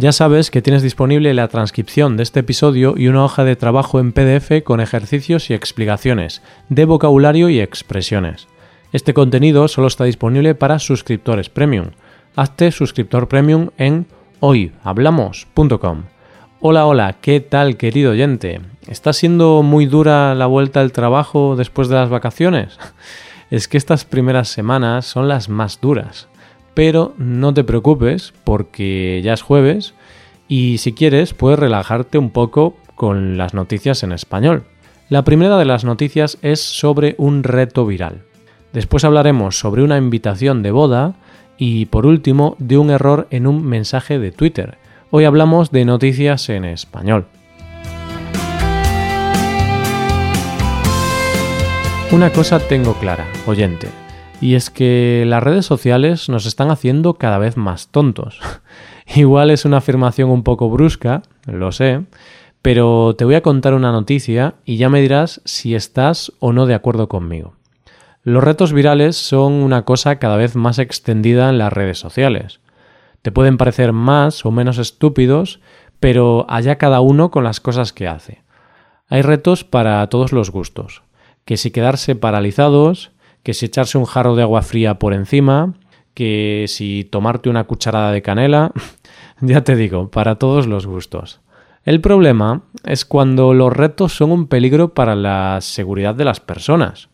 Ya sabes que tienes disponible la transcripción de este episodio y una hoja de trabajo en PDF con ejercicios y explicaciones de vocabulario y expresiones. Este contenido solo está disponible para suscriptores premium. Hazte suscriptor premium en hoyhablamos.com. Hola, hola, ¿qué tal querido oyente? ¿Está siendo muy dura la vuelta al trabajo después de las vacaciones? Es que estas primeras semanas son las más duras. Pero no te preocupes porque ya es jueves y si quieres puedes relajarte un poco con las noticias en español. La primera de las noticias es sobre un reto viral. Después hablaremos sobre una invitación de boda y por último de un error en un mensaje de Twitter. Hoy hablamos de noticias en español. Una cosa tengo clara, oyente. Y es que las redes sociales nos están haciendo cada vez más tontos. Igual es una afirmación un poco brusca, lo sé, pero te voy a contar una noticia y ya me dirás si estás o no de acuerdo conmigo. Los retos virales son una cosa cada vez más extendida en las redes sociales. Te pueden parecer más o menos estúpidos, pero allá cada uno con las cosas que hace. Hay retos para todos los gustos, que si quedarse paralizados, que si echarse un jarro de agua fría por encima, que si tomarte una cucharada de canela, ya te digo, para todos los gustos. El problema es cuando los retos son un peligro para la seguridad de las personas.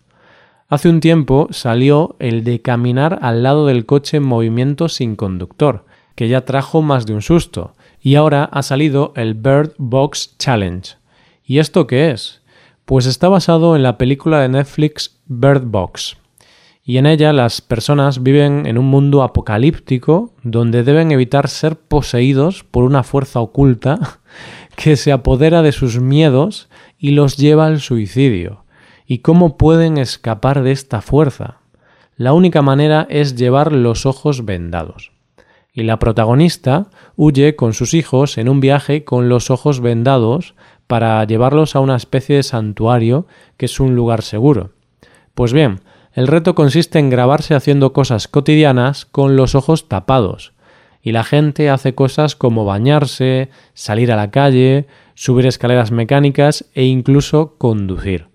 Hace un tiempo salió el de caminar al lado del coche en movimiento sin conductor, que ya trajo más de un susto, y ahora ha salido el Bird Box Challenge. ¿Y esto qué es? Pues está basado en la película de Netflix Bird Box. Y en ella las personas viven en un mundo apocalíptico donde deben evitar ser poseídos por una fuerza oculta que se apodera de sus miedos y los lleva al suicidio. ¿Y cómo pueden escapar de esta fuerza? La única manera es llevar los ojos vendados. Y la protagonista huye con sus hijos en un viaje con los ojos vendados para llevarlos a una especie de santuario que es un lugar seguro. Pues bien, el reto consiste en grabarse haciendo cosas cotidianas con los ojos tapados, y la gente hace cosas como bañarse, salir a la calle, subir escaleras mecánicas e incluso conducir.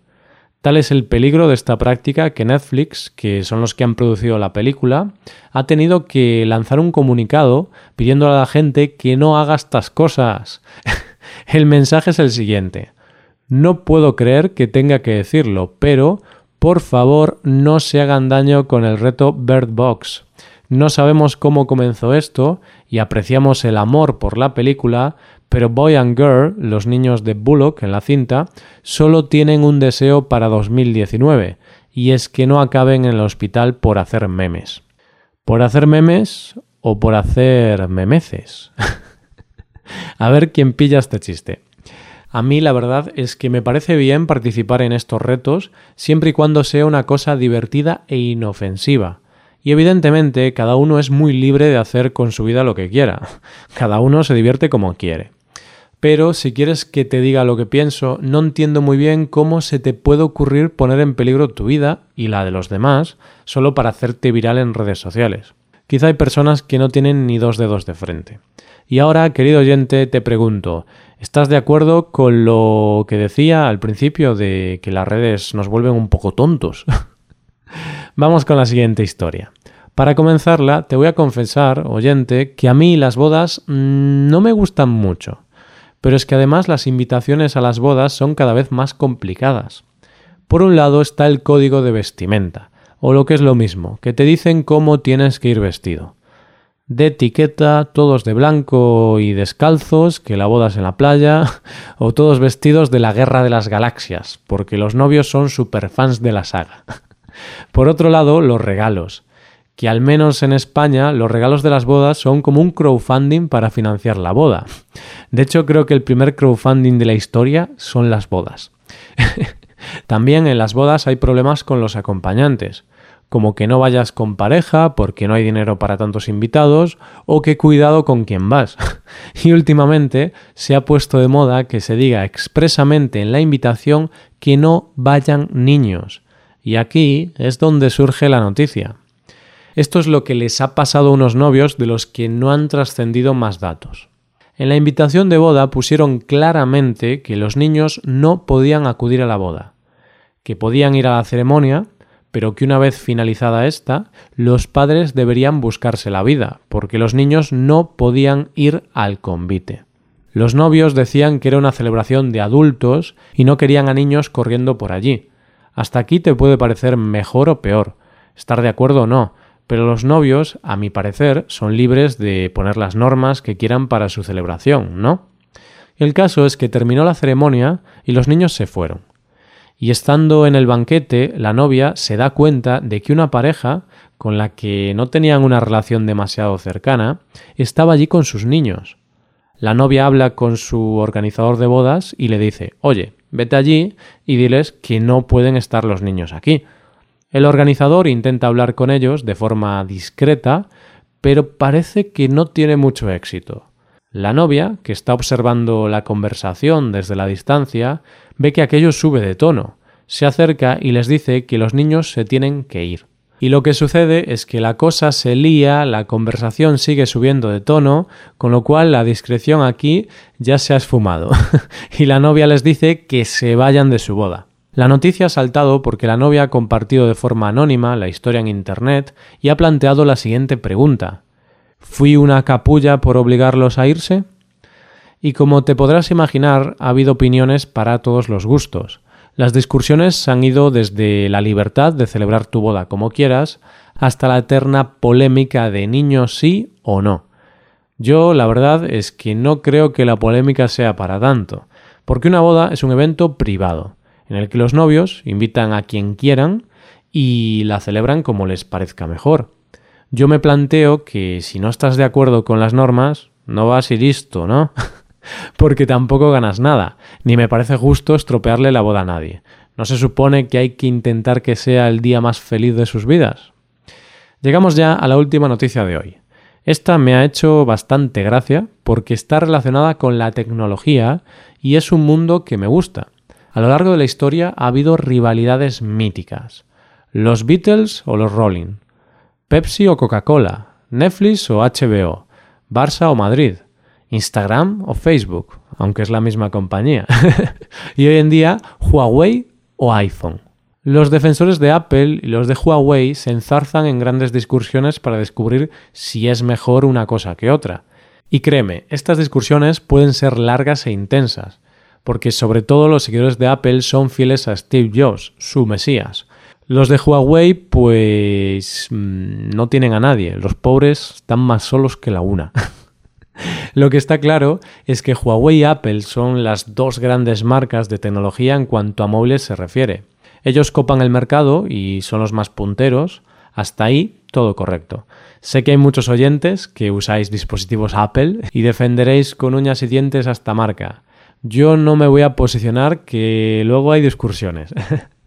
Tal es el peligro de esta práctica que Netflix, que son los que han producido la película, ha tenido que lanzar un comunicado pidiendo a la gente que no haga estas cosas. el mensaje es el siguiente. No puedo creer que tenga que decirlo, pero por favor no se hagan daño con el reto Bird Box. No sabemos cómo comenzó esto y apreciamos el amor por la película, pero Boy and Girl, los niños de Bullock en la cinta, solo tienen un deseo para 2019, y es que no acaben en el hospital por hacer memes. ¿Por hacer memes o por hacer memeces? A ver quién pilla este chiste. A mí la verdad es que me parece bien participar en estos retos siempre y cuando sea una cosa divertida e inofensiva. Y evidentemente cada uno es muy libre de hacer con su vida lo que quiera. Cada uno se divierte como quiere. Pero si quieres que te diga lo que pienso, no entiendo muy bien cómo se te puede ocurrir poner en peligro tu vida y la de los demás solo para hacerte viral en redes sociales. Quizá hay personas que no tienen ni dos dedos de frente. Y ahora, querido oyente, te pregunto, ¿estás de acuerdo con lo que decía al principio de que las redes nos vuelven un poco tontos? Vamos con la siguiente historia. Para comenzarla, te voy a confesar, oyente, que a mí las bodas mm, no me gustan mucho. Pero es que además las invitaciones a las bodas son cada vez más complicadas. Por un lado está el código de vestimenta, o lo que es lo mismo, que te dicen cómo tienes que ir vestido de etiqueta, todos de blanco y descalzos, que la bodas en la playa, o todos vestidos de la guerra de las galaxias, porque los novios son superfans de la saga. Por otro lado, los regalos. que al menos en España los regalos de las bodas son como un crowdfunding para financiar la boda. De hecho, creo que el primer crowdfunding de la historia son las bodas. También en las bodas hay problemas con los acompañantes, como que no vayas con pareja porque no hay dinero para tantos invitados o que cuidado con quién vas. y últimamente se ha puesto de moda que se diga expresamente en la invitación que no vayan niños. Y aquí es donde surge la noticia. Esto es lo que les ha pasado a unos novios de los que no han trascendido más datos. En la invitación de boda pusieron claramente que los niños no podían acudir a la boda, que podían ir a la ceremonia, pero que una vez finalizada esta, los padres deberían buscarse la vida, porque los niños no podían ir al convite. Los novios decían que era una celebración de adultos y no querían a niños corriendo por allí. Hasta aquí te puede parecer mejor o peor, estar de acuerdo o no, pero los novios, a mi parecer, son libres de poner las normas que quieran para su celebración, ¿no? El caso es que terminó la ceremonia y los niños se fueron. Y estando en el banquete, la novia se da cuenta de que una pareja, con la que no tenían una relación demasiado cercana, estaba allí con sus niños. La novia habla con su organizador de bodas y le dice, oye, vete allí y diles que no pueden estar los niños aquí, el organizador intenta hablar con ellos de forma discreta, pero parece que no tiene mucho éxito. La novia, que está observando la conversación desde la distancia, ve que aquello sube de tono, se acerca y les dice que los niños se tienen que ir. Y lo que sucede es que la cosa se lía, la conversación sigue subiendo de tono, con lo cual la discreción aquí ya se ha esfumado. y la novia les dice que se vayan de su boda. La noticia ha saltado porque la novia ha compartido de forma anónima la historia en Internet y ha planteado la siguiente pregunta. ¿Fui una capulla por obligarlos a irse? Y como te podrás imaginar, ha habido opiniones para todos los gustos. Las discusiones han ido desde la libertad de celebrar tu boda como quieras hasta la eterna polémica de niños sí o no. Yo la verdad es que no creo que la polémica sea para tanto, porque una boda es un evento privado en el que los novios invitan a quien quieran y la celebran como les parezca mejor. Yo me planteo que si no estás de acuerdo con las normas, no vas y listo, ¿no? Porque tampoco ganas nada, ni me parece justo estropearle la boda a nadie. ¿No se supone que hay que intentar que sea el día más feliz de sus vidas? Llegamos ya a la última noticia de hoy. Esta me ha hecho bastante gracia porque está relacionada con la tecnología y es un mundo que me gusta. A lo largo de la historia ha habido rivalidades míticas. Los Beatles o los Rolling, Pepsi o Coca-Cola, Netflix o HBO, Barça o Madrid, Instagram o Facebook, aunque es la misma compañía. y hoy en día Huawei o iPhone. Los defensores de Apple y los de Huawei se enzarzan en grandes discusiones para descubrir si es mejor una cosa que otra. Y créeme, estas discusiones pueden ser largas e intensas, porque sobre todo los seguidores de Apple son fieles a Steve Jobs, su Mesías. Los de Huawei, pues mm, no tienen a nadie. Los pobres están más solos que la una. Lo que está claro es que Huawei y Apple son las dos grandes marcas de tecnología en cuanto a móviles se refiere. Ellos copan el mercado y son los más punteros. Hasta ahí todo correcto. Sé que hay muchos oyentes que usáis dispositivos Apple y defenderéis con uñas y dientes a esta marca. Yo no me voy a posicionar que luego hay discursiones.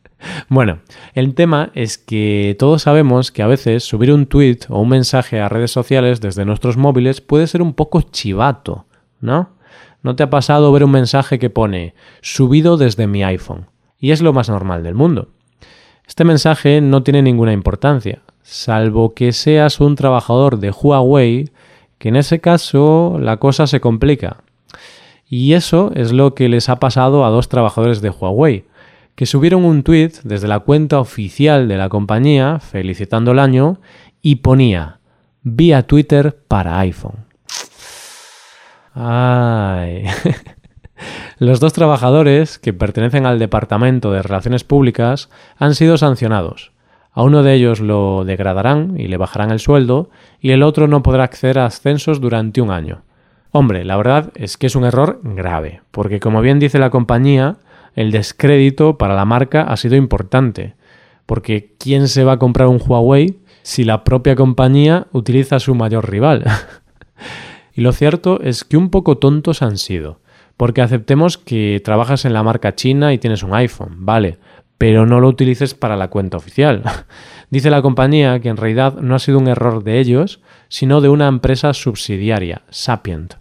bueno, el tema es que todos sabemos que a veces subir un tweet o un mensaje a redes sociales desde nuestros móviles puede ser un poco chivato, ¿no? ¿No te ha pasado ver un mensaje que pone subido desde mi iPhone? Y es lo más normal del mundo. Este mensaje no tiene ninguna importancia, salvo que seas un trabajador de Huawei, que en ese caso la cosa se complica, y eso es lo que les ha pasado a dos trabajadores de Huawei, que subieron un tweet desde la cuenta oficial de la compañía felicitando el año y ponía vía Twitter para iPhone. Ay. Los dos trabajadores, que pertenecen al Departamento de Relaciones Públicas, han sido sancionados. A uno de ellos lo degradarán y le bajarán el sueldo, y el otro no podrá acceder a ascensos durante un año. Hombre, la verdad es que es un error grave, porque como bien dice la compañía, el descrédito para la marca ha sido importante, porque ¿quién se va a comprar un Huawei si la propia compañía utiliza a su mayor rival. y lo cierto es que un poco tontos han sido, porque aceptemos que trabajas en la marca china y tienes un iPhone, vale, pero no lo utilices para la cuenta oficial. Dice la compañía que en realidad no ha sido un error de ellos, sino de una empresa subsidiaria, Sapient.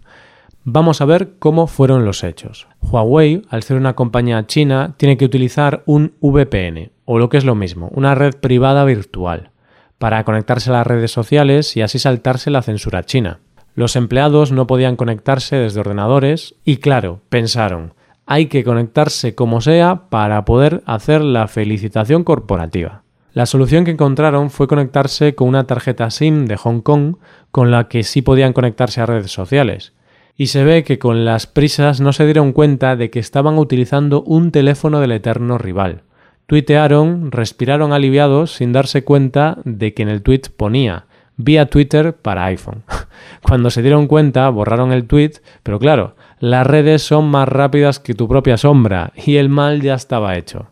Vamos a ver cómo fueron los hechos. Huawei, al ser una compañía china, tiene que utilizar un VPN, o lo que es lo mismo, una red privada virtual, para conectarse a las redes sociales y así saltarse la censura china. Los empleados no podían conectarse desde ordenadores y claro, pensaron, hay que conectarse como sea para poder hacer la felicitación corporativa. La solución que encontraron fue conectarse con una tarjeta SIM de Hong Kong con la que sí podían conectarse a redes sociales. Y se ve que con las prisas no se dieron cuenta de que estaban utilizando un teléfono del eterno rival. Tuitearon, respiraron aliviados sin darse cuenta de que en el tweet ponía vía Twitter para iPhone. Cuando se dieron cuenta, borraron el tweet, pero claro, las redes son más rápidas que tu propia sombra y el mal ya estaba hecho.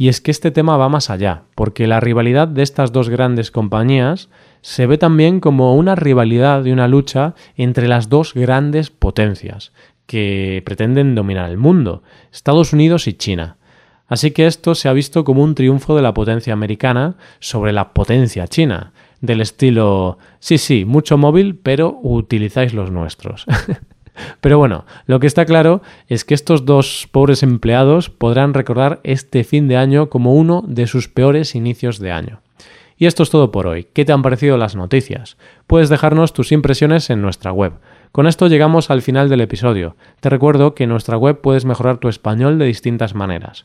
Y es que este tema va más allá, porque la rivalidad de estas dos grandes compañías se ve también como una rivalidad y una lucha entre las dos grandes potencias que pretenden dominar el mundo, Estados Unidos y China. Así que esto se ha visto como un triunfo de la potencia americana sobre la potencia china, del estilo, sí, sí, mucho móvil, pero utilizáis los nuestros. Pero bueno, lo que está claro es que estos dos pobres empleados podrán recordar este fin de año como uno de sus peores inicios de año. Y esto es todo por hoy. ¿Qué te han parecido las noticias? Puedes dejarnos tus impresiones en nuestra web. Con esto llegamos al final del episodio. Te recuerdo que en nuestra web puedes mejorar tu español de distintas maneras.